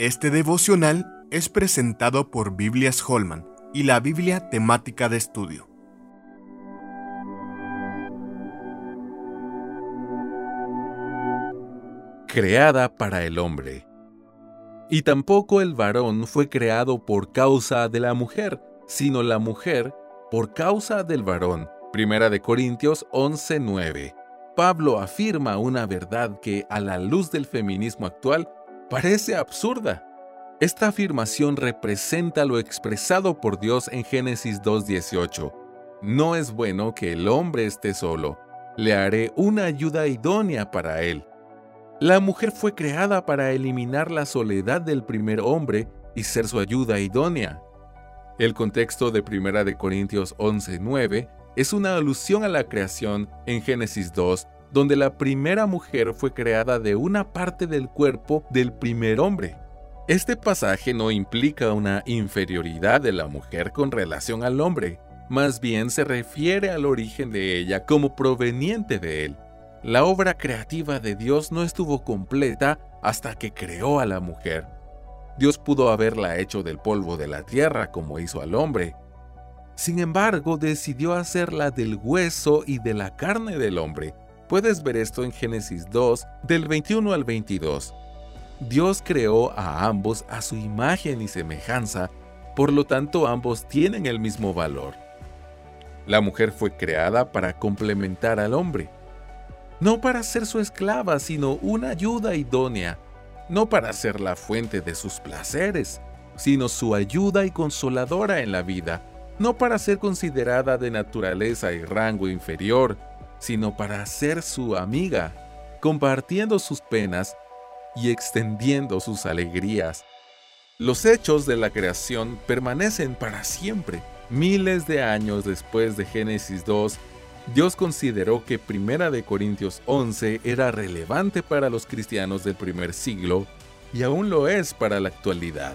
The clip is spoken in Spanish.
Este devocional es presentado por Biblias Holman y la Biblia temática de estudio. Creada para el hombre. Y tampoco el varón fue creado por causa de la mujer, sino la mujer por causa del varón. Primera de Corintios 11:9. Pablo afirma una verdad que a la luz del feminismo actual parece absurda. Esta afirmación representa lo expresado por Dios en Génesis 2.18. No es bueno que el hombre esté solo. Le haré una ayuda idónea para él. La mujer fue creada para eliminar la soledad del primer hombre y ser su ayuda idónea. El contexto de 1 de Corintios 11:9 es una alusión a la creación en Génesis 2, donde la primera mujer fue creada de una parte del cuerpo del primer hombre. Este pasaje no implica una inferioridad de la mujer con relación al hombre, más bien se refiere al origen de ella como proveniente de él. La obra creativa de Dios no estuvo completa hasta que creó a la mujer. Dios pudo haberla hecho del polvo de la tierra como hizo al hombre. Sin embargo, decidió hacerla del hueso y de la carne del hombre, Puedes ver esto en Génesis 2, del 21 al 22. Dios creó a ambos a su imagen y semejanza, por lo tanto ambos tienen el mismo valor. La mujer fue creada para complementar al hombre, no para ser su esclava, sino una ayuda idónea, no para ser la fuente de sus placeres, sino su ayuda y consoladora en la vida, no para ser considerada de naturaleza y rango inferior, sino para ser su amiga, compartiendo sus penas y extendiendo sus alegrías. Los hechos de la creación permanecen para siempre. Miles de años después de Génesis 2, Dios consideró que Primera de Corintios 11 era relevante para los cristianos del primer siglo y aún lo es para la actualidad.